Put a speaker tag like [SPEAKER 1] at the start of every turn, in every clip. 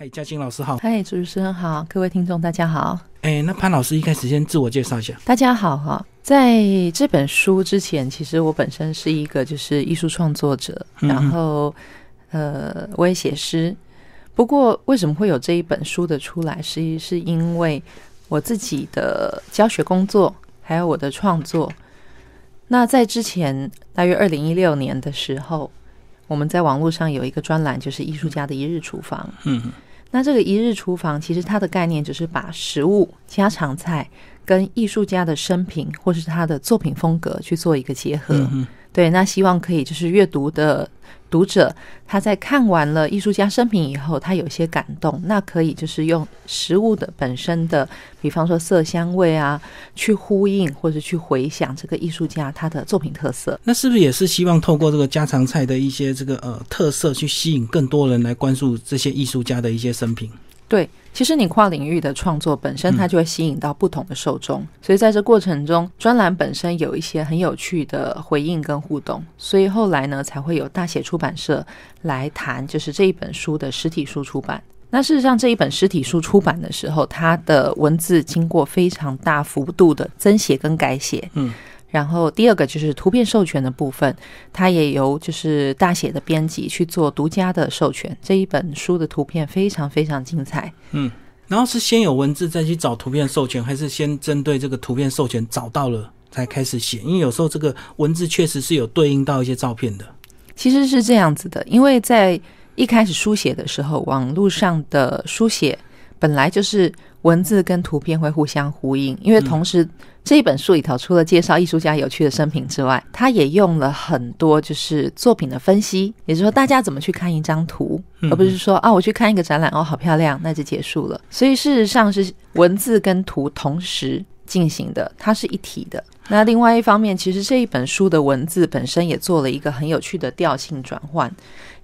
[SPEAKER 1] 嗨，嘉欣老师好。
[SPEAKER 2] 嗨，主持人好，各位听众大家好。
[SPEAKER 1] 哎，那潘老师一开始先自我介绍一下。
[SPEAKER 2] 大家好哈，在这本书之前，其实我本身是一个就是艺术创作者，然后呃，我也写诗。不过为什么会有这一本书的出来，是是因为我自己的教学工作，还有我的创作。那在之前，大约二零一六年的时候，我们在网络上有一个专栏，就是艺术家的一日厨房。嗯。那这个一日厨房，其实它的概念就是把食物、家常菜跟艺术家的生平或是他的作品风格去做一个结合。对，那希望可以就是阅读的。读者他在看完了艺术家生平以后，他有些感动，那可以就是用食物的本身的，比方说色香味啊，去呼应或者去回想这个艺术家他的作品特色。
[SPEAKER 1] 那是不是也是希望透过这个家常菜的一些这个呃特色，去吸引更多人来关注这些艺术家的一些生平？
[SPEAKER 2] 对，其实你跨领域的创作本身，它就会吸引到不同的受众，所以在这过程中，专栏本身有一些很有趣的回应跟互动，所以后来呢，才会有大写出版社来谈，就是这一本书的实体书出版。那事实上，这一本实体书出版的时候，它的文字经过非常大幅度的增写跟改写，嗯。然后第二个就是图片授权的部分，它也由就是大写的编辑去做独家的授权。这一本书的图片非常非常精彩。
[SPEAKER 1] 嗯，然后是先有文字再去找图片授权，还是先针对这个图片授权找到了才开始写？因为有时候这个文字确实是有对应到一些照片的。
[SPEAKER 2] 其实是这样子的，因为在一开始书写的时候，网络上的书写本来就是文字跟图片会互相呼应，因为同时。这一本书里头，除了介绍艺术家有趣的生平之外，他也用了很多就是作品的分析，也就是说，大家怎么去看一张图，而不是说啊，我去看一个展览哦，好漂亮，那就结束了。所以事实上是文字跟图同时进行的，它是一体的。那另外一方面，其实这一本书的文字本身也做了一个很有趣的调性转换，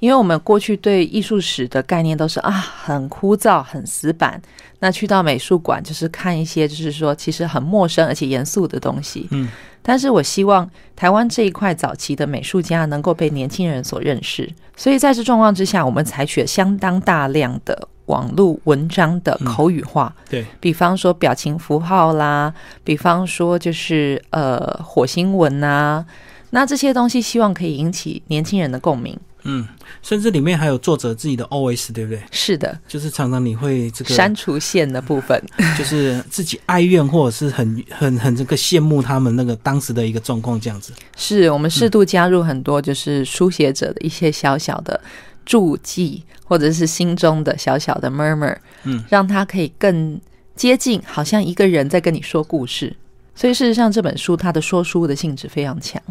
[SPEAKER 2] 因为我们过去对艺术史的概念都是啊，很枯燥、很死板。那去到美术馆，就是看一些，就是说其实很陌生而且严肃的东西。嗯，但是我希望台湾这一块早期的美术家能够被年轻人所认识，所以在这状况之下，我们采取了相当大量的网络文章的口语化。
[SPEAKER 1] 对，
[SPEAKER 2] 比方说表情符号啦，比方说就是呃火星文呐，那这些东西希望可以引起年轻人的共鸣。
[SPEAKER 1] 嗯，甚至里面还有作者自己的 OS，对不对？
[SPEAKER 2] 是的，
[SPEAKER 1] 就是常常你会这个
[SPEAKER 2] 删除线的部分，
[SPEAKER 1] 就是自己哀怨或者是很很很这个羡慕他们那个当时的一个状况这样子。
[SPEAKER 2] 是我们适度加入很多就是书写者的一些小小的注记，或者是心中的小小的 murmur，嗯，让他可以更接近，好像一个人在跟你说故事。所以事实上，这本书它的说书的性质非常强。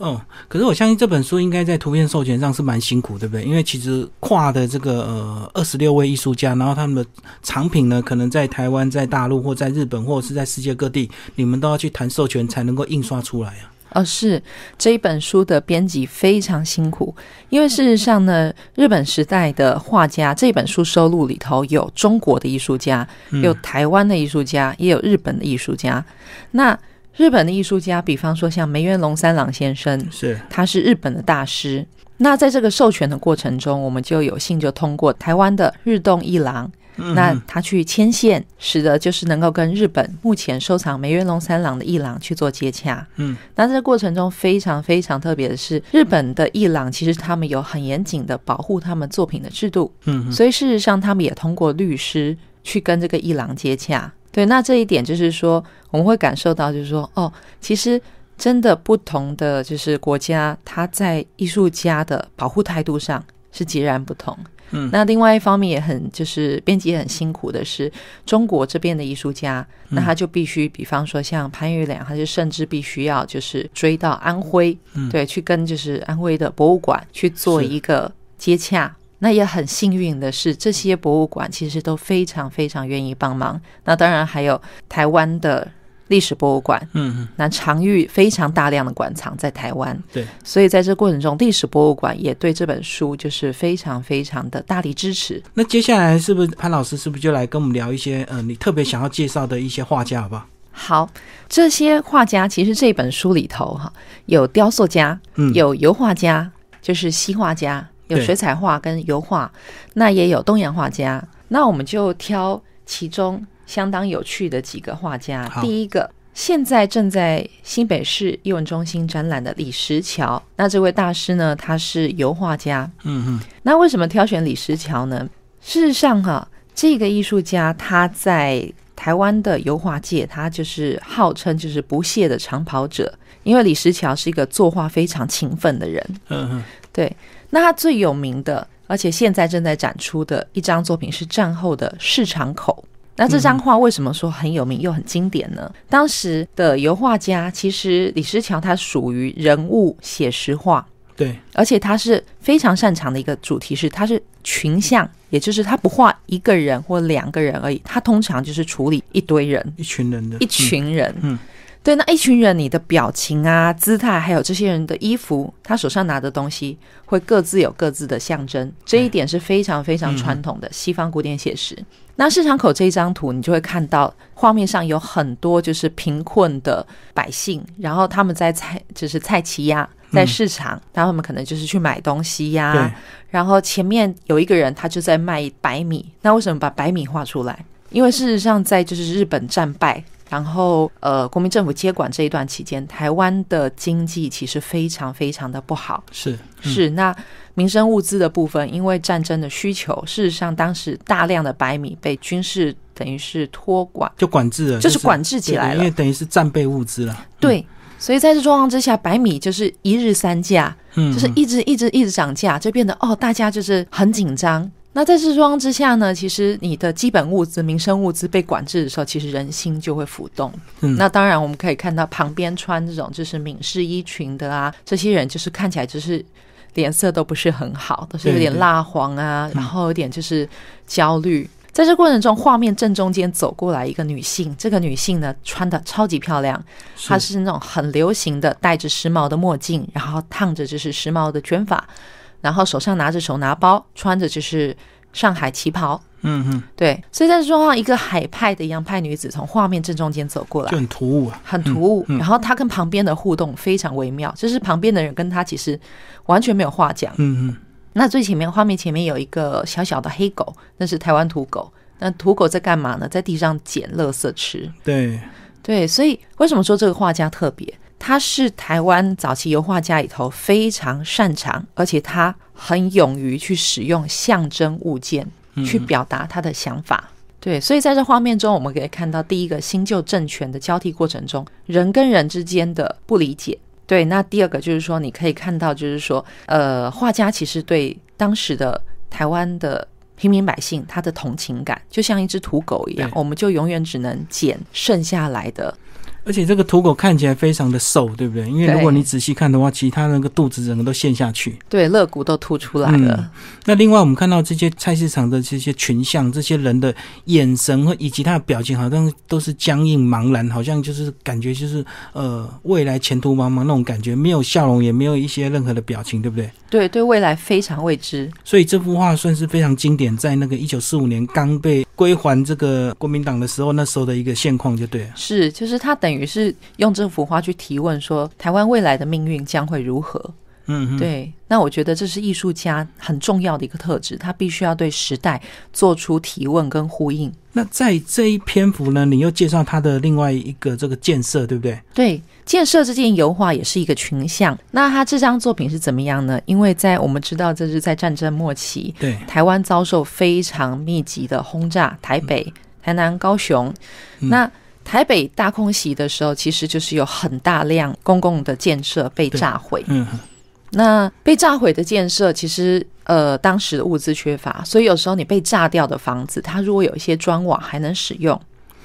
[SPEAKER 1] 嗯，可是我相信这本书应该在图片授权上是蛮辛苦，对不对？因为其实跨的这个呃二十六位艺术家，然后他们的藏品呢，可能在台湾、在大陆或在日本，或者是在世界各地，你们都要去谈授权才能够印刷出来啊。
[SPEAKER 2] 哦，是这一本书的编辑非常辛苦，因为事实上呢，日本时代的画家这本书收录里头有中国的艺术家，有台湾的艺术家，也有日本的艺术家。那日本的艺术家，比方说像梅原龙三郎先生，
[SPEAKER 1] 是
[SPEAKER 2] 他是日本的大师。那在这个授权的过程中，我们就有幸就通过台湾的日动一郎。那他去牵线，使得就是能够跟日本目前收藏梅原龙三郎的艺廊去做接洽。嗯，那这个过程中非常非常特别的是，日本的艺廊其实他们有很严谨的保护他们作品的制度。嗯，所以事实上他们也通过律师去跟这个艺廊接洽。对，那这一点就是说我们会感受到，就是说哦，其实真的不同的就是国家，他在艺术家的保护态度上是截然不同。嗯，那另外一方面也很就是编辑也很辛苦的是，中国这边的艺术家，那他就必须，比方说像潘玉良，他就甚至必须要就是追到安徽，对，去跟就是安徽的博物馆去做一个接洽。那也很幸运的是，这些博物馆其实都非常非常愿意帮忙。那当然还有台湾的。历史博物馆，嗯嗯，那常遇非常大量的馆藏在台湾，
[SPEAKER 1] 对，
[SPEAKER 2] 所以在这过程中，历史博物馆也对这本书就是非常非常的大力支持。
[SPEAKER 1] 那接下来是不是潘老师是不是就来跟我们聊一些，呃，你特别想要介绍的一些画家，好不好？
[SPEAKER 2] 好，这些画家其实这本书里头哈，有雕塑家，嗯，有油画家，就是西画家，有水彩画跟油画，那也有东洋画家。那我们就挑其中相当有趣的几个画家。第一个，现在正在新北市艺文中心展览的李石桥。那这位大师呢，他是油画家。
[SPEAKER 1] 嗯嗯。
[SPEAKER 2] 那为什么挑选李石桥呢？事实上，哈，这个艺术家他在台湾的油画界，他就是号称就是不懈的长跑者。因为李石桥是一个作画非常勤奋的人。
[SPEAKER 1] 嗯嗯。
[SPEAKER 2] 对。那他最有名的。而且现在正在展出的一张作品是战后的市场口。那这张画为什么说很有名又很经典呢？当时的油画家其实李石桥他属于人物写实画，
[SPEAKER 1] 对，
[SPEAKER 2] 而且他是非常擅长的一个主题是他是群像，也就是他不画一个人或两个人而已，他通常就是处理一堆人、
[SPEAKER 1] 一群人的。
[SPEAKER 2] 一群人，
[SPEAKER 1] 嗯。
[SPEAKER 2] 对，那一群人，你的表情啊、姿态，还有这些人的衣服，他手上拿的东西，会各自有各自的象征。这一点是非常非常传统的西方古典写实。那市场口这一张图，你就会看到画面上有很多就是贫困的百姓，然后他们在菜就是菜齐呀，在市场，然后他们可能就是去买东西呀。然后前面有一个人，他就在卖白米。那为什么把白米画出来？因为事实上，在就是日本战败。然后，呃，国民政府接管这一段期间，台湾的经济其实非常非常的不好。
[SPEAKER 1] 是
[SPEAKER 2] 是，那民生物资的部分，因为战争的需求，事实上当时大量的白米被军事等于是托管，
[SPEAKER 1] 就管制了，
[SPEAKER 2] 就是管制起来
[SPEAKER 1] 了，因为等于是战备物资了。
[SPEAKER 2] 对，所以在这状况之下，白米就是一日三价，
[SPEAKER 1] 嗯，
[SPEAKER 2] 就是一直一直一直涨价，就变得哦，大家就是很紧张。那在这状况之下呢，其实你的基本物资、民生物资被管制的时候，其实人心就会浮动。
[SPEAKER 1] 嗯，
[SPEAKER 2] 那当然我们可以看到旁边穿这种就是闽式衣裙的啊，这些人就是看起来就是脸色都不是很好，都是有点蜡黄啊，然后有点就是焦虑。在这过程中，画面正中间走过来一个女性，这个女性呢穿的超级漂亮，她是那种很流行的戴着时髦的墨镜，然后烫着就是时髦的卷发。然后手上拿着手拿包，穿着就是上海旗袍，
[SPEAKER 1] 嗯嗯，
[SPEAKER 2] 对，所以在这状况，一个海派的洋派女子从画面正中间走过来，
[SPEAKER 1] 就很突兀啊，
[SPEAKER 2] 很突兀。然后她跟旁边的互动非常微妙，就是旁边的人跟她其实完全没有话讲，
[SPEAKER 1] 嗯嗯。
[SPEAKER 2] 那最前面画面前面有一个小小的黑狗，那是台湾土狗。那土狗在干嘛呢？在地上捡垃圾吃。
[SPEAKER 1] 对
[SPEAKER 2] 对，所以为什么说这个画家特别？他是台湾早期油画家里头非常擅长，而且他很勇于去使用象征物件去表达他的想法。对，所以在这画面中，我们可以看到第一个新旧政权的交替过程中，人跟人之间的不理解。对，那第二个就是说，你可以看到，就是说，呃，画家其实对当时的台湾的平民百姓，他的同情感就像一只土狗一样，我们就永远只能捡剩下来的。
[SPEAKER 1] 而且这个土狗看起来非常的瘦，对不对？因为如果你仔细看的话，其他那个肚子整个都陷下去，
[SPEAKER 2] 对，肋骨都凸出来了。
[SPEAKER 1] 那另外我们看到这些菜市场的这些群像，这些人的眼神和以及他的表情，好像都是僵硬茫然，好像就是感觉就是呃未来前途茫茫那种感觉，没有笑容，也没有一些任何的表情，对不对？
[SPEAKER 2] 对，对未来非常未知。
[SPEAKER 1] 所以这幅画算是非常经典，在那个一九四五年刚被归还这个国民党的时候，那时候的一个现况就对了。
[SPEAKER 2] 是，就是他等。等于是用这幅画去提问，说台湾未来的命运将会如何？
[SPEAKER 1] 嗯，
[SPEAKER 2] 对。那我觉得这是艺术家很重要的一个特质，他必须要对时代做出提问跟呼应。
[SPEAKER 1] 那在这一篇幅呢，你又介绍他的另外一个这个建设，对不对？
[SPEAKER 2] 对，建设这件油画也是一个群像。那他这张作品是怎么样呢？因为在我们知道这是在战争末期，
[SPEAKER 1] 对
[SPEAKER 2] 台湾遭受非常密集的轰炸，台北、台南、高雄，那。台北大空袭的时候，其实就是有很大量公共的建设被炸毁。
[SPEAKER 1] 嗯，
[SPEAKER 2] 那被炸毁的建设，其实呃，当时的物资缺乏，所以有时候你被炸掉的房子，它如果有一些砖瓦还能使用，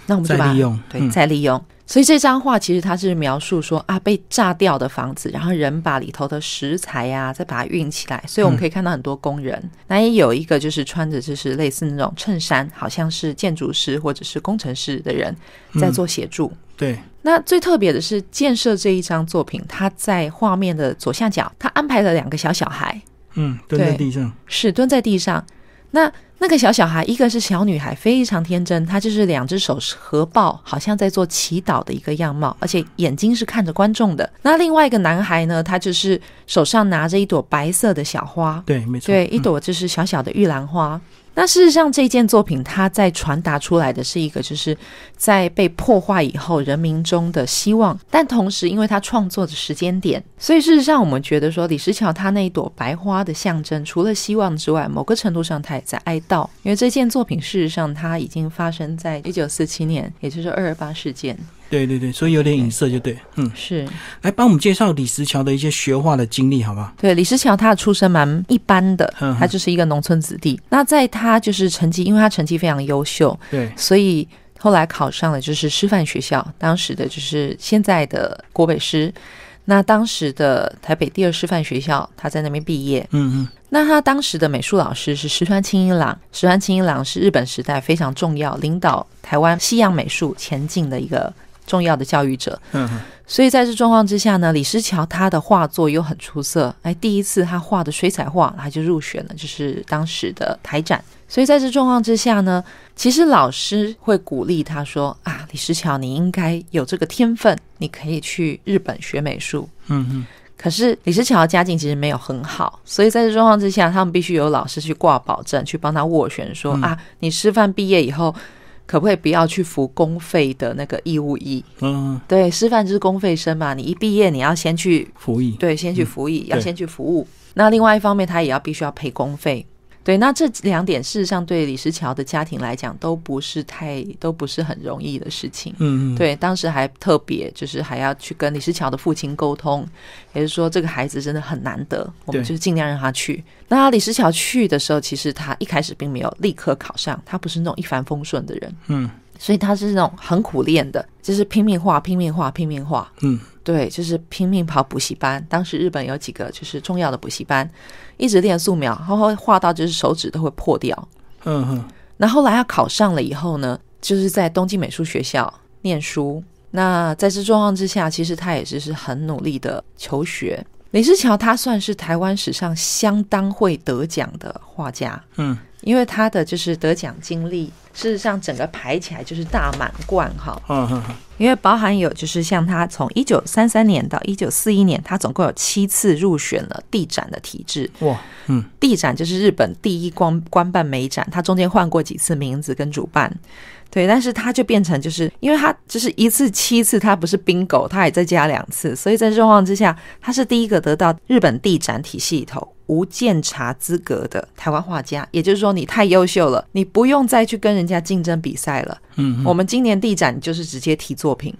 [SPEAKER 2] 那我们就
[SPEAKER 1] 把利用，
[SPEAKER 2] 对，再利用。所以这张画其实它是描述说啊，被炸掉的房子，然后人把里头的食材呀，再把它运起来。所以我们可以看到很多工人，那也有一个就是穿着就是类似那种衬衫，好像是建筑师或者是工程师的人在做协助。
[SPEAKER 1] 对。
[SPEAKER 2] 那最特别的是建设这一张作品，它在画面的左下角，他安排了两个小小孩，
[SPEAKER 1] 嗯，蹲在地上，
[SPEAKER 2] 是蹲在地上。那那个小小孩，一个是小女孩，非常天真，她就是两只手合抱，好像在做祈祷的一个样貌，而且眼睛是看着观众的。那另外一个男孩呢，他就是手上拿着一朵白色的小花，
[SPEAKER 1] 对，没错，
[SPEAKER 2] 对，一朵就是小小的玉兰花。那事实上，这件作品它在传达出来的是一个，就是在被破坏以后人民中的希望。但同时，因为它创作的时间点，所以事实上，我们觉得说李石桥他那一朵白花的象征，除了希望之外，某个程度上他也在哀悼，因为这件作品事实上它已经发生在一九四七年，也就是二二八事件。
[SPEAKER 1] 对对对，所以有点影射就对，嗯，
[SPEAKER 2] 是。
[SPEAKER 1] 来帮我们介绍李石桥的一些学画的经历，好不好？
[SPEAKER 2] 对，李石桥他的出身蛮一般的，他就是一个农村子弟。那在他就是成绩，因为他成绩非常优秀，
[SPEAKER 1] 对，
[SPEAKER 2] 所以后来考上了就是师范学校，当时的就是现在的国北师。那当时的台北第二师范学校，他在那边毕业。
[SPEAKER 1] 嗯嗯。
[SPEAKER 2] 那他当时的美术老师是石川清一郎，石川清一郎是日本时代非常重要、领导台湾西洋美术前进的一个重要的教育者。
[SPEAKER 1] 嗯。
[SPEAKER 2] 所以在这状况之下呢，李石桥他的画作又很出色。哎，第一次他画的水彩画，他就入选了，就是当时的台展。所以在这状况之下呢，其实老师会鼓励他说：“啊，李石桥，你应该有这个天分，你可以去日本学美术。”
[SPEAKER 1] 嗯嗯。
[SPEAKER 2] 可是李石桥的家境其实没有很好，所以在这状况之下，他们必须有老师去挂保证，去帮他斡旋，说：“啊，你师范毕业以后，可不可以不要去服公费的那个义务役？”
[SPEAKER 1] 嗯，
[SPEAKER 2] 对，师范就是公费生嘛，你一毕业你要先去
[SPEAKER 1] 服役，
[SPEAKER 2] 对，先去服役，要先去服务。那另外一方面，他也要必须要赔公费。对，那这两点事实上对李石桥的家庭来讲都不是太都不是很容易的事情。
[SPEAKER 1] 嗯嗯。
[SPEAKER 2] 对，当时还特别就是还要去跟李石桥的父亲沟通，也就是说这个孩子真的很难得，我们就尽量让他去。那李石桥去的时候，其实他一开始并没有立刻考上，他不是那种一帆风顺的人。
[SPEAKER 1] 嗯。
[SPEAKER 2] 所以他是那种很苦练的，就是拼命画、拼命画、拼命画。
[SPEAKER 1] 嗯。
[SPEAKER 2] 对，就是拼命跑补习班。当时日本有几个就是重要的补习班，一直练素描，然后画到就是手指都会破掉。
[SPEAKER 1] 嗯哼。
[SPEAKER 2] 那后来他考上了以后呢，就是在东京美术学校念书。那在这状况之下，其实他也是是很努力的求学。李世桥他算是台湾史上相当会得奖的画家。
[SPEAKER 1] 嗯。
[SPEAKER 2] 因为他的就是得奖经历，事实上整个排起来就是大满贯哈。
[SPEAKER 1] 嗯
[SPEAKER 2] 因为包含有就是像他从一九三三年到一九四一年，他总共有七次入选了地展的体制。
[SPEAKER 1] 哇，嗯，
[SPEAKER 2] 地展就是日本第一官官办美展，他中间换过几次名字跟主办。对，但是他就变成就是因为他就是一次七次，他不是冰狗，他也再加两次，所以在状况之下，他是第一个得到日本地展体系里头。无鉴查资格的台湾画家，也就是说你太优秀了，你不用再去跟人家竞争比赛了。
[SPEAKER 1] 嗯，
[SPEAKER 2] 我们今年地展就是直接提作品。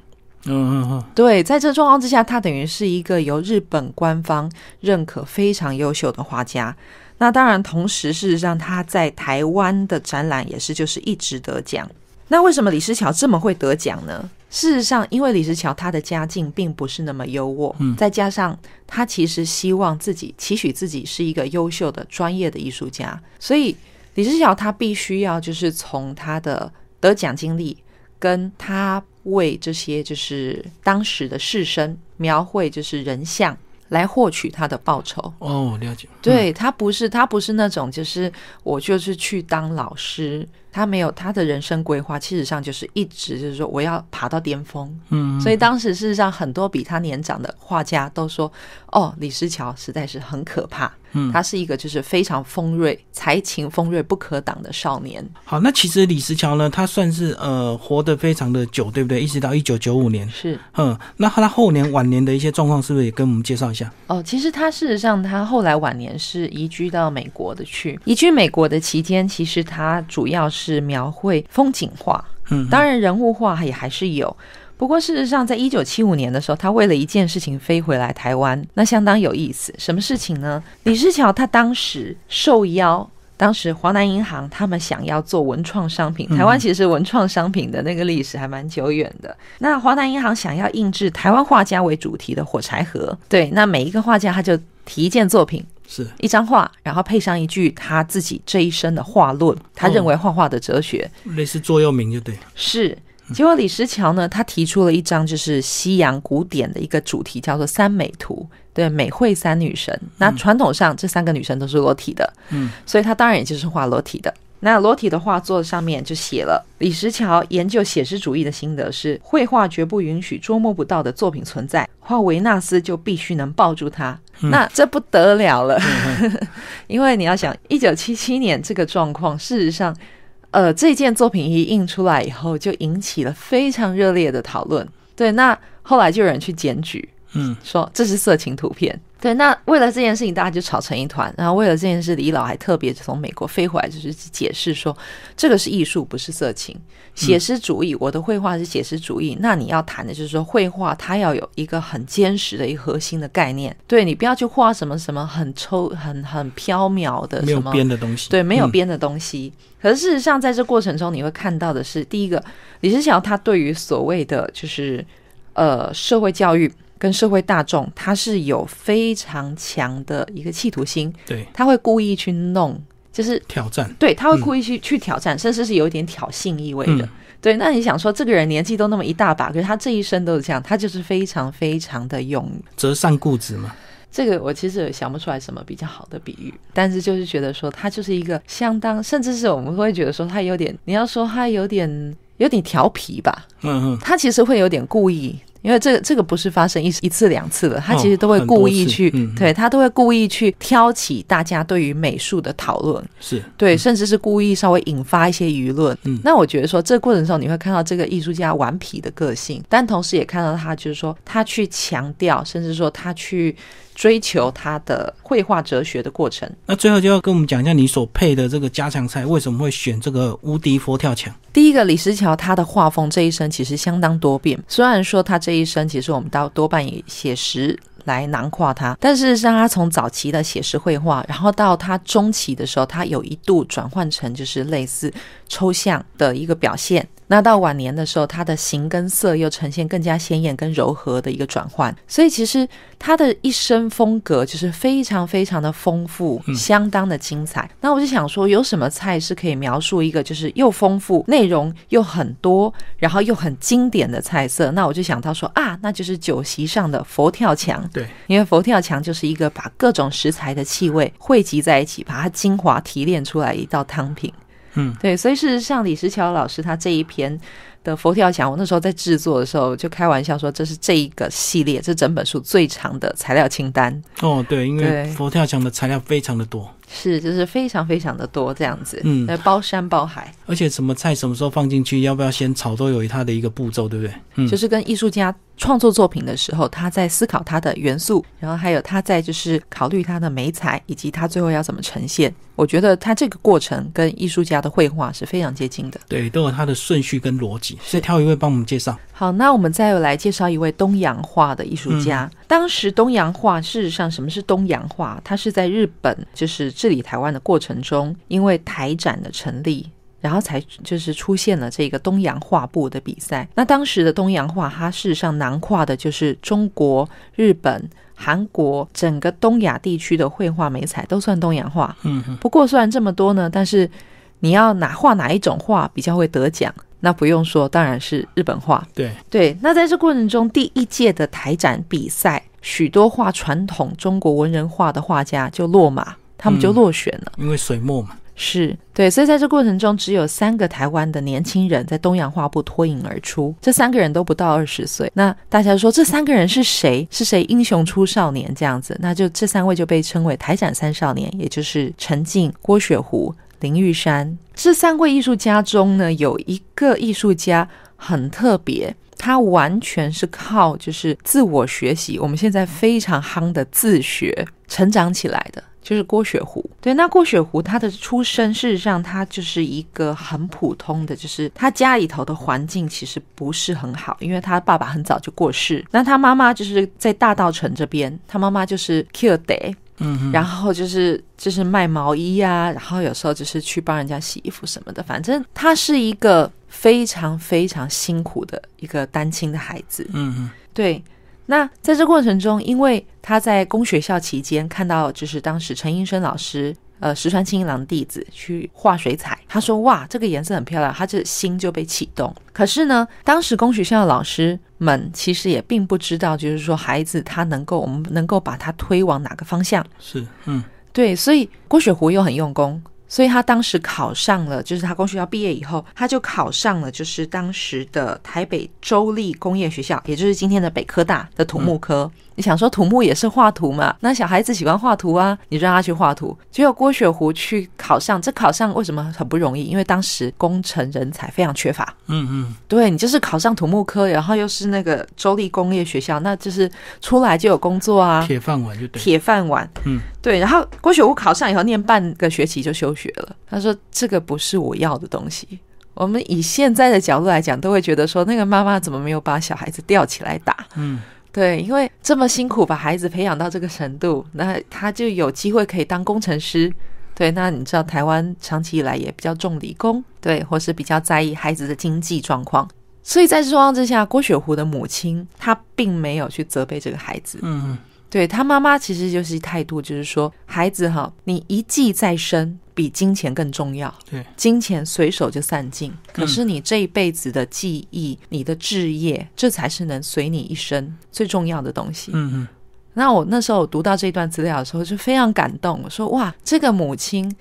[SPEAKER 1] 嗯嗯嗯，
[SPEAKER 2] 对，在这状况之下，他等于是一个由日本官方认可非常优秀的画家。那当然，同时事实上他在台湾的展览也是就是一直得奖。那为什么李石桥这么会得奖呢？事实上，因为李石桥他的家境并不是那么优渥，
[SPEAKER 1] 嗯，
[SPEAKER 2] 再加上他其实希望自己期许自己是一个优秀的专业的艺术家，所以李石桥他必须要就是从他的得奖经历，跟他为这些就是当时的士绅描绘就是人像。来获取他的报酬
[SPEAKER 1] 哦，了解。
[SPEAKER 2] 对他不是他不是那种就是我就是去当老师，他没有他的人生规划，其实上就是一直就是说我要爬到巅峰。
[SPEAKER 1] 嗯，
[SPEAKER 2] 所以当时事实上很多比他年长的画家都说，哦，李石桥实在是很可怕。
[SPEAKER 1] 嗯，
[SPEAKER 2] 他是一个就是非常锋锐、才情锋锐不可挡的少年。
[SPEAKER 1] 好，那其实李石桥呢，他算是呃活得非常的久，对不对？一直到一九九五年。
[SPEAKER 2] 是，
[SPEAKER 1] 嗯，那他后年晚年的一些状况，是不是也跟我们介绍一下？
[SPEAKER 2] 哦，其实他事实上他后来晚年是移居到美国的去。移居美国的期间，其实他主要是描绘风景画，
[SPEAKER 1] 嗯，
[SPEAKER 2] 当然人物画也还是有。不过，事实上，在一九七五年的时候，他为了一件事情飞回来台湾，那相当有意思。什么事情呢？李世桥他当时受邀，当时华南银行他们想要做文创商品，台湾其实文创商品的那个历史还蛮久远的。那华南银行想要印制台湾画家为主题的火柴盒，对，那每一个画家他就提一件作品，
[SPEAKER 1] 是
[SPEAKER 2] 一张画，然后配上一句他自己这一生的画论，他认为画画的哲学，
[SPEAKER 1] 类似座右铭就对，
[SPEAKER 2] 是。结果李石桥呢，他提出了一张就是西洋古典的一个主题，叫做三美图，对，美惠三女神。那传统上这三个女神都是裸体的，
[SPEAKER 1] 嗯，
[SPEAKER 2] 所以他当然也就是画裸体的。那裸体的画作上面就写了李石桥研究写实主义的心得是：绘画绝不允许捉摸不到的作品存在，画维纳斯就必须能抱住它。那这不得了了，因为你要想，一九七七年这个状况，事实上，呃，这件作品一印出来以后，就引起了非常热烈的讨论。对，那后来就有人去检举，
[SPEAKER 1] 嗯，
[SPEAKER 2] 说这是色情图片。对，那为了这件事情，大家就吵成一团。然后为了这件事，李老还特别从美国飞回来，就是解释说，这个是艺术，不是色情。写实主义，我的绘画是写实主义。那你要谈的就是说，绘画它要有一个很坚实的一个核心的概念。对你不要去画什么什么很抽、很很飘渺的、
[SPEAKER 1] 没有边的东西。
[SPEAKER 2] 对，没有边的东西。可是事实上，在这过程中，你会看到的是，第一个，李思乔他对于所谓的就是呃社会教育。跟社会大众，他是有非常强的一个企图心，
[SPEAKER 1] 对，
[SPEAKER 2] 他会故意去弄，就是
[SPEAKER 1] 挑战，
[SPEAKER 2] 对，他会故意去去挑战，甚至是有一点挑衅意味的，对。那你想说，这个人年纪都那么一大把，可是他这一生都是这样，他就是非常非常的勇，
[SPEAKER 1] 折善固执嘛。
[SPEAKER 2] 这个我其实想不出来什么比较好的比喻，但是就是觉得说，他就是一个相当，甚至是我们会觉得说，他有点，你要说他有点有点调皮吧，
[SPEAKER 1] 嗯嗯，
[SPEAKER 2] 他其实会有点故意。因为这个这个不是发生一一次两次的，他其实都会故意去，对他都会故意去挑起大家对于美术的讨论，
[SPEAKER 1] 是
[SPEAKER 2] 对，甚至是故意稍微引发一些舆论。嗯，那我觉得说这个过程中你会看到这个艺术家顽皮的个性，但同时也看到他就是说他去强调，甚至说他去。追求他的绘画哲学的过程。
[SPEAKER 1] 那最后就要跟我们讲一下你所配的这个家常菜为什么会选这个无敌佛跳墙？
[SPEAKER 2] 第一个，李石桥他的画风这一生其实相当多变。虽然说他这一生其实我们到多半以写实来囊括他，但是让他从早期的写实绘画，然后到他中期的时候，他有一度转换成就是类似抽象的一个表现。那到晚年的时候，它的形跟色又呈现更加鲜艳跟柔和的一个转换，所以其实他的一生风格就是非常非常的丰富，相当的精彩。那我就想说，有什么菜是可以描述一个就是又丰富、内容又很多，然后又很经典的菜色？那我就想到说啊，那就是酒席上的佛跳墙。
[SPEAKER 1] 对，
[SPEAKER 2] 因为佛跳墙就是一个把各种食材的气味汇集在一起，把它精华提炼出来一道汤品。
[SPEAKER 1] 嗯，
[SPEAKER 2] 对，所以事实上，李石桥老师他这一篇的佛跳墙，我那时候在制作的时候就开玩笑说，这是这一个系列，这整本书最长的材料清单。
[SPEAKER 1] 哦，对，因为佛跳墙的材料非常的多。
[SPEAKER 2] 是，就是非常非常的多这样子，
[SPEAKER 1] 嗯，
[SPEAKER 2] 包山包海，
[SPEAKER 1] 而且什么菜什么时候放进去，要不要先炒，都有它的一个步骤，对不对？
[SPEAKER 2] 嗯，就是跟艺术家创作作品的时候，他在思考他的元素，然后还有他在就是考虑他的美彩，以及他最后要怎么呈现。我觉得他这个过程跟艺术家的绘画是非常接近的，
[SPEAKER 1] 对，都有他的顺序跟逻辑。所以挑一位帮我们介绍。
[SPEAKER 2] 好，那我们再来介绍一位东洋画的艺术家。当时东洋画，事实上什么是东洋画？它是在日本就是治理台湾的过程中，因为台展的成立，然后才就是出现了这个东洋画布的比赛。那当时的东洋画，它事实上囊括的就是中国、日本、韩国整个东亚地区的绘画美彩都算东洋画。
[SPEAKER 1] 嗯，
[SPEAKER 2] 不过虽然这么多呢，但是你要哪画哪一种画比较会得奖？那不用说，当然是日本画。
[SPEAKER 1] 对
[SPEAKER 2] 对，那在这过程中，第一届的台展比赛，许多画传统中国文人画的画家就落马，他们就落选了，
[SPEAKER 1] 因为水墨嘛。
[SPEAKER 2] 是对，所以在这过程中，只有三个台湾的年轻人在东洋画布脱颖而出，这三个人都不到二十岁。那大家说这三个人是谁？是谁英雄出少年这样子？那就这三位就被称为台展三少年，也就是陈静、郭雪湖。林玉山这三位艺术家中呢，有一个艺术家很特别，他完全是靠就是自我学习，我们现在非常夯的自学成长起来的，就是郭雪湖。对，那郭雪湖他的出身，事实上他就是一个很普通的，就是他家里头的环境其实不是很好，因为他爸爸很早就过世，那他妈妈就是在大道城这边，他妈妈就是 Q Day。
[SPEAKER 1] 嗯，
[SPEAKER 2] 然后就是就是卖毛衣呀，然后有时候就是去帮人家洗衣服什么的，反正他是一个非常非常辛苦的一个单亲的孩子。
[SPEAKER 1] 嗯嗯，
[SPEAKER 2] 对。那在这过程中，因为他在公学校期间看到，就是当时陈英生老师。呃，石川清一郎弟子去画水彩，他说：“哇，这个颜色很漂亮。”他这心就被启动。可是呢，当时公学校的老师们其实也并不知道，就是说孩子他能够，我们能够把他推往哪个方向。
[SPEAKER 1] 是，嗯，
[SPEAKER 2] 对。所以郭雪湖又很用功，所以他当时考上了，就是他工学校毕业以后，他就考上了，就是当时的台北州立工业学校，也就是今天的北科大的土木科。你想说土木也是画图嘛？那小孩子喜欢画图啊，你让他去画图。结果郭雪湖去考上，这考上为什么很不容易？因为当时工程人才非常缺乏。
[SPEAKER 1] 嗯嗯，
[SPEAKER 2] 对你就是考上土木科，然后又是那个州立工业学校，那就是出来就有工作啊，
[SPEAKER 1] 铁饭碗就对。
[SPEAKER 2] 铁饭碗，
[SPEAKER 1] 嗯，
[SPEAKER 2] 对。然后郭雪湖考上以后，念半个学期就休学了。他说：“这个不是我要的东西。”我们以现在的角度来讲，都会觉得说，那个妈妈怎么没有把小孩子吊起来打？
[SPEAKER 1] 嗯，
[SPEAKER 2] 对，因为这么辛苦把孩子培养到这个程度，那他就有机会可以当工程师。对，那你知道台湾长期以来也比较重理工，对，或是比较在意孩子的经济状况。所以在这状况之下，郭雪湖的母亲她并没有去责备这个孩子。
[SPEAKER 1] 嗯嗯，
[SPEAKER 2] 对他妈妈其实就是态度，就是说孩子哈，你一技在身。比金钱更重要。
[SPEAKER 1] 对，
[SPEAKER 2] 金钱随手就散尽，可是你这一辈子的记忆、你的置业，这才是能随你一生最重要的东西。
[SPEAKER 1] 嗯嗯。
[SPEAKER 2] 那我那时候读到这段资料的时候，就非常感动。我说：“哇，这个母亲，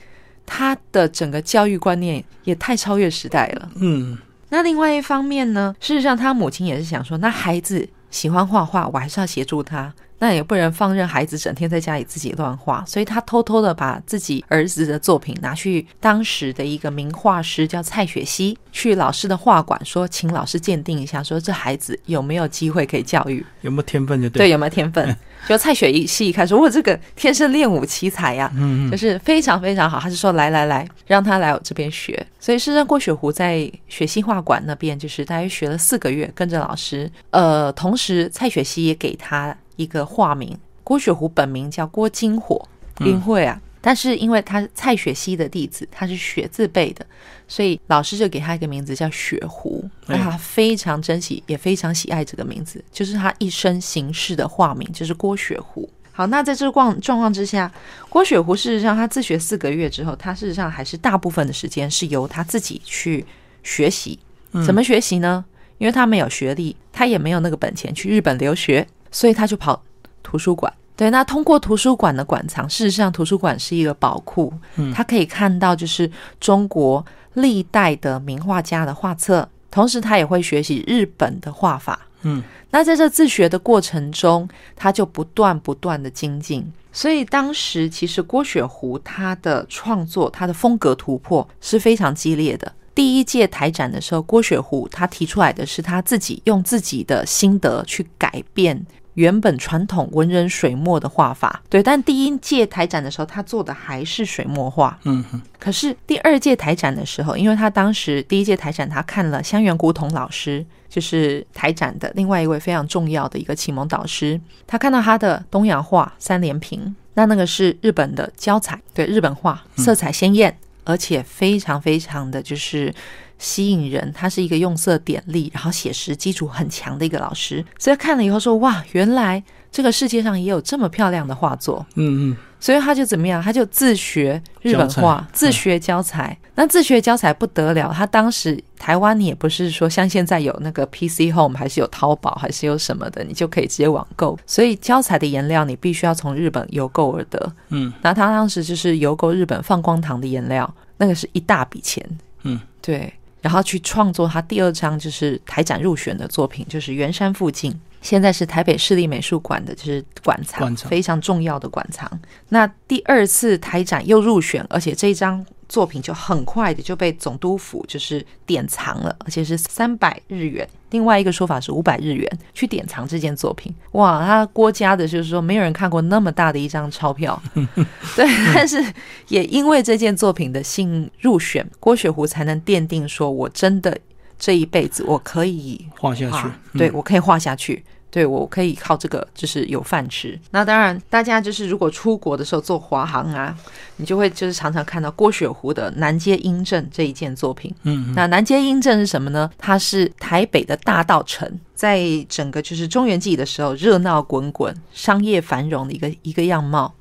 [SPEAKER 2] 她的整个教育观念也太超越时代了。”
[SPEAKER 1] 嗯。
[SPEAKER 2] 那另外一方面呢，事实上，他母亲也是想说，那孩子喜欢画画，我还是要协助他。那也不能放任孩子整天在家里自己乱画，所以他偷偷的把自己儿子的作品拿去当时的一个名画师叫蔡雪溪去老师的画馆说，请老师鉴定一下，说这孩子有没有机会可以教育，
[SPEAKER 1] 有没有天分就
[SPEAKER 2] 对，对有没有天分？就蔡雪溪一看说，我这个天生练武奇才呀，
[SPEAKER 1] 嗯
[SPEAKER 2] 就是非常非常好。他就说来来来，让他来我这边学。所以，事实上，郭雪湖在雪溪画馆那边就是大约学了四个月，跟着老师。呃，同时蔡雪溪也给他。一个化名郭雪湖，本名叫郭金火，林慧啊。但是因为他蔡雪溪的弟子，他是雪字辈的，所以老师就给他一个名字叫雪湖。那他非常珍惜，也非常喜爱这个名字，就是他一生行事的化名，就是郭雪湖。好，那在这个状状况之下，郭雪湖事实上他自学四个月之后，他事实上还是大部分的时间是由他自己去学习。怎么学习呢？因为他没有学历，他也没有那个本钱去日本留学。所以他就跑图书馆，对，那通过图书馆的馆藏，事实上图书馆是一个宝库，
[SPEAKER 1] 嗯，
[SPEAKER 2] 他可以看到就是中国历代的名画家的画册，同时他也会学习日本的画法，
[SPEAKER 1] 嗯，
[SPEAKER 2] 那在这自学的过程中，他就不断不断的精进，所以当时其实郭雪湖他的创作，他的风格突破是非常激烈的。第一届台展的时候，郭雪湖他提出来的是他自己用自己的心得去改变。原本传统文人水墨的画法，对，但第一届台展的时候，他做的还是水墨画。
[SPEAKER 1] 嗯哼。
[SPEAKER 2] 可是第二届台展的时候，因为他当时第一届台展，他看了香园古董老师，就是台展的另外一位非常重要的一个启蒙导师，他看到他的东洋画三连屏，那那个是日本的胶彩，对，日本画色彩鲜艳，而且非常非常的就是。吸引人，他是一个用色点力，然后写实基础很强的一个老师，所以看了以后说哇，原来这个世界上也有这么漂亮的画作。
[SPEAKER 1] 嗯嗯，
[SPEAKER 2] 所以他就怎么样，他就自学日本画，自学教材。那自学教材不得了，他当时台湾你也不是说像现在有那个 PC Home，还是有淘宝，还是有什么的，你就可以直接网购。所以教材的颜料你必须要从日本邮购而得。
[SPEAKER 1] 嗯，
[SPEAKER 2] 那他当时就是邮购日本放光堂的颜料，那个是一大笔钱。
[SPEAKER 1] 嗯，
[SPEAKER 2] 对。然后去创作他第二张就是台展入选的作品，就是圆山附近，现在是台北市立美术馆的，就是馆藏，非常重要的馆藏。那第二次台展又入选，而且这一张。作品就很快的就被总督府就是典藏了，而且是三百日元。另外一个说法是五百日元去典藏这件作品。哇，他郭家的就是说没有人看过那么大的一张钞票。对，但是也因为这件作品的幸入选，郭雪湖才能奠定说我真的这一辈子我可以
[SPEAKER 1] 画下去，
[SPEAKER 2] 对我可以画下去。对，我可以靠这个，就是有饭吃。那当然，大家就是如果出国的时候做华航啊，你就会就是常常看到郭雪湖的《南街英正》这一件作品。
[SPEAKER 1] 嗯，
[SPEAKER 2] 那《南街英正》是什么呢？它是台北的大道城，在整个就是中原纪的时候热闹滚滚、商业繁荣的一个一个样貌。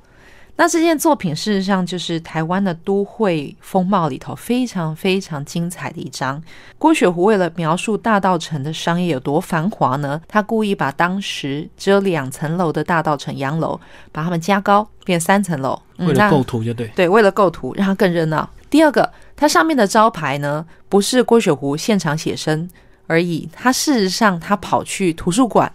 [SPEAKER 2] 那这件作品事实上就是台湾的都会风貌里头非常非常精彩的一张。郭雪湖为了描述大道城的商业有多繁华呢，他故意把当时只有两层楼的大道城洋楼，把它们加高变三层楼，
[SPEAKER 1] 为了构图就对。
[SPEAKER 2] 对，为了构图让它更热闹。第二个，它上面的招牌呢，不是郭雪湖现场写生而已，他事实上他跑去图书馆。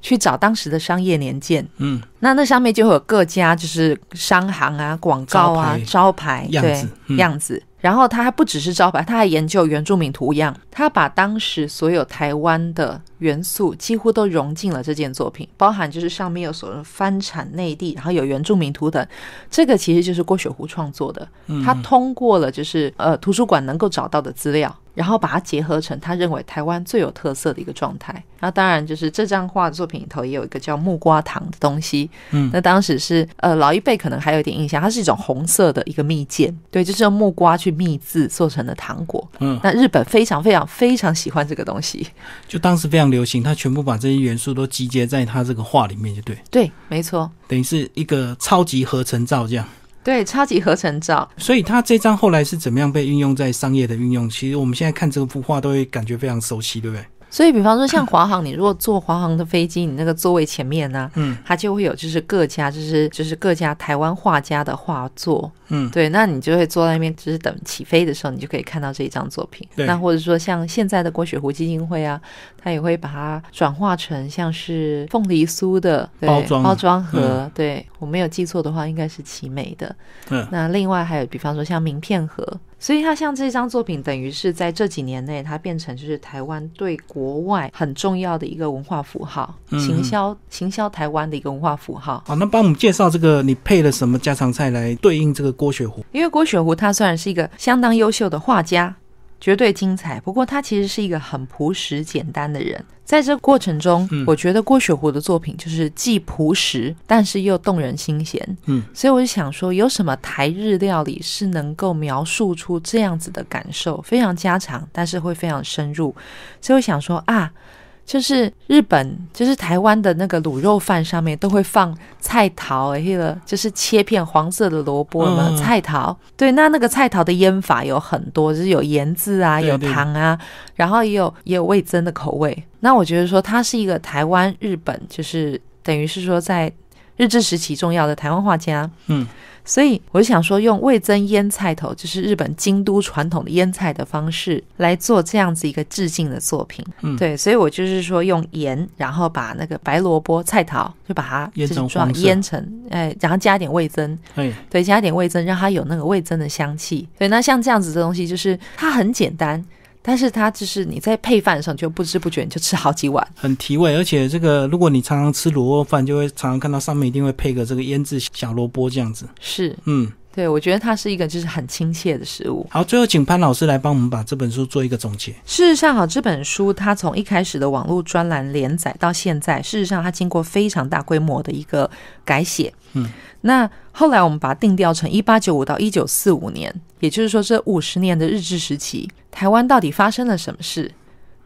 [SPEAKER 2] 去找当时的商业年鉴。
[SPEAKER 1] 嗯，
[SPEAKER 2] 那那上面就会有各家就是商行啊、广告啊、招牌。
[SPEAKER 1] 样子
[SPEAKER 2] 样子。然后他还不只是招牌，他还研究原住民图样，他把当时所有台湾的元素几乎都融进了这件作品，包含就是上面有所谓翻产内地，然后有原住民图等，这个其实就是郭雪湖创作的，他通过了就是呃图书馆能够找到的资料。然后把它结合成他认为台湾最有特色的一个状态。那当然就是这张画作品里头也有一个叫木瓜糖的东西。
[SPEAKER 1] 嗯，
[SPEAKER 2] 那当时是呃老一辈可能还有点印象，它是一种红色的一个蜜饯，对，就是用木瓜去蜜制做成的糖果。
[SPEAKER 1] 嗯，
[SPEAKER 2] 那日本非常非常非常喜欢这个东西，
[SPEAKER 1] 就当时非常流行，他全部把这些元素都集结在他这个画里面，就对。
[SPEAKER 2] 对，没错，
[SPEAKER 1] 等于是一个超级合成照这样。
[SPEAKER 2] 对，超级合成照。
[SPEAKER 1] 所以他这张后来是怎么样被运用在商业的运用？其实我们现在看这幅画都会感觉非常熟悉，对不对？
[SPEAKER 2] 所以，比方说像华航，你如果坐华航的飞机，你那个座位前面呢，
[SPEAKER 1] 嗯，
[SPEAKER 2] 它就会有就是各家就是就是各家台湾画家的画作。
[SPEAKER 1] 嗯，
[SPEAKER 2] 对，那你就会坐在那边，就是等起飞的时候，你就可以看到这一张作品。那或者说像现在的郭雪湖基金会啊，他也会把它转化成像是凤梨酥的
[SPEAKER 1] 包装
[SPEAKER 2] 包装盒。对我没有记错的话，应该是奇美的。
[SPEAKER 1] 嗯，
[SPEAKER 2] 那另外还有，比方说像名片盒，所以他像这张作品，等于是在这几年内，它变成就是台湾对国外很重要的一个文化符号，行销行销台湾的一个文化符号。
[SPEAKER 1] 好，那帮我们介绍这个，你配了什么家常菜来对应这个？郭雪湖，
[SPEAKER 2] 因为郭雪湖他虽然是一个相当优秀的画家，绝对精彩，不过他其实是一个很朴实简单的人。在这过程中，我觉得郭雪湖的作品就是既朴实，但是又动人心弦。
[SPEAKER 1] 嗯，
[SPEAKER 2] 所以我就想说，有什么台日料理是能够描述出这样子的感受，非常家常，但是会非常深入。所以我想说啊。就是日本，就是台湾的那个卤肉饭上面都会放菜桃，哎了，就是切片黄色的萝卜嘛，菜桃。对，那那个菜桃的腌法有很多，就是有盐渍啊，有糖啊，然后也有也有味增的口味。那我觉得说，它是一个台湾日本，就是等于是说在日治时期重要的台湾画家。
[SPEAKER 1] 嗯。
[SPEAKER 2] 所以我就想说，用味增腌菜头，就是日本京都传统的腌菜的方式来做这样子一个致敬的作品。
[SPEAKER 1] 嗯，
[SPEAKER 2] 对，所以我就是说用盐，然后把那个白萝卜、菜桃就把它
[SPEAKER 1] 腌成
[SPEAKER 2] 腌成，哎，然后加点味增，对，加点味增，让它有那个味增的香气。对，那像这样子的东西，就是它很简单。但是它就是你在配饭的时候，就不知不觉你就吃好几碗，
[SPEAKER 1] 很提味。而且这个，如果你常常吃卤肉饭，就会常常看到上面一定会配个这个腌制小萝卜这样子。
[SPEAKER 2] 是，
[SPEAKER 1] 嗯，
[SPEAKER 2] 对，我觉得它是一个就是很亲切的食物。
[SPEAKER 1] 好，最后请潘老师来帮我们把这本书做一个总结。
[SPEAKER 2] 事实上，好，这本书它从一开始的网络专栏连载到现在，事实上它经过非常大规模的一个改写。
[SPEAKER 1] 嗯，
[SPEAKER 2] 那后来我们把它定调成一八九五到一九四五年，也就是说这五十年的日治时期，台湾到底发生了什么事？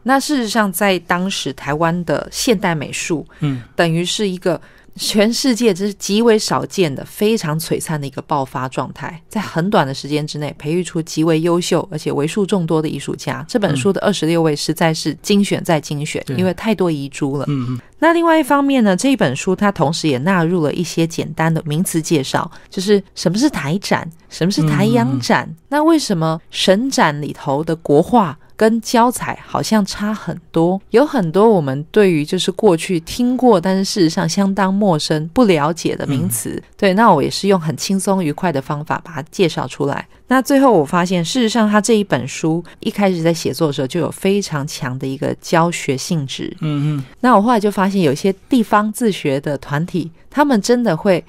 [SPEAKER 2] 那事实上，在当时台湾的现代美术，
[SPEAKER 1] 嗯，
[SPEAKER 2] 等于是一个。全世界这是极为少见的、非常璀璨的一个爆发状态，在很短的时间之内培育出极为优秀而且为数众多的艺术家。这本书的二十六位实在是精选再精选，因为太多遗珠了。
[SPEAKER 1] 嗯嗯。
[SPEAKER 2] 那另外一方面呢，这一本书它同时也纳入了一些简单的名词介绍，就是什么是台展，什么是台阳展，那为什么神展里头的国画？跟教材好像差很多，有很多我们对于就是过去听过，但是事实上相当陌生、不了解的名词。对，那我也是用很轻松愉快的方法把它介绍出来。那最后我发现，事实上他这一本书一开始在写作的时候就有非常强的一个教学性质。
[SPEAKER 1] 嗯嗯。
[SPEAKER 2] 那我后来就发现，有些地方自学的团体，他们真的会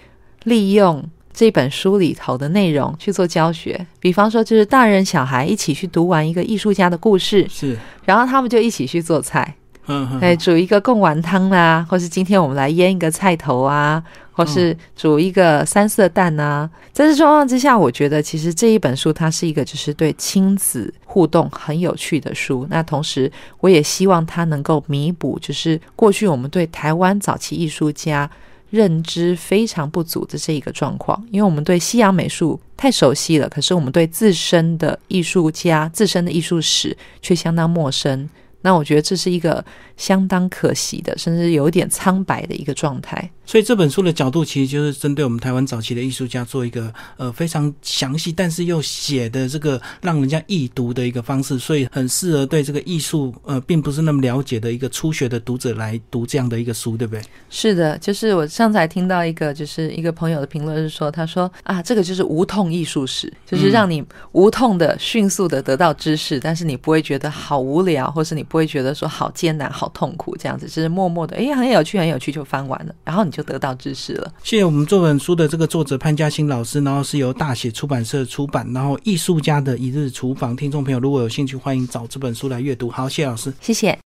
[SPEAKER 2] 利用。这本书里头的内容去做教学，比方说就是大人小孩一起去读完一个艺术家的故事，
[SPEAKER 1] 是，
[SPEAKER 2] 然后他们就一起去做菜，
[SPEAKER 1] 嗯，
[SPEAKER 2] 哎，煮一个贡丸汤啊，或是今天我们来腌一个菜头啊，或是煮一个三色蛋啊。在这状况之下，我觉得其实这一本书它是一个就是对亲子互动很有趣的书。那同时，我也希望它能够弥补就是过去我们对台湾早期艺术家。认知非常不足的这一个状况，因为我们对西洋美术太熟悉了，可是我们对自身的艺术家、自身的艺术史却相当陌生。那我觉得这是一个相当可惜的，甚至有点苍白的一个状态。
[SPEAKER 1] 所以这本书的角度其实就是针对我们台湾早期的艺术家做一个呃非常详细，但是又写的这个让人家易读的一个方式，所以很适合对这个艺术呃并不是那么了解的一个初学的读者来读这样的一个书，对不对？
[SPEAKER 2] 是的，就是我上次还听到一个就是一个朋友的评论是说，他说啊，这个就是无痛艺术史，就是让你无痛的、迅速的得到知识，但是你不会觉得好无聊，或是你不会觉得说好艰难、好痛苦这样子，只是默默的，哎，很有趣、很有趣就翻完了，然后你就得到知识了。
[SPEAKER 1] 谢谢我们这本书的这个作者潘嘉欣老师，然后是由大写出版社出版，然后艺术家的一日厨房，听众朋友如果有兴趣，欢迎找这本书来阅读。好，谢谢老师，
[SPEAKER 2] 谢谢。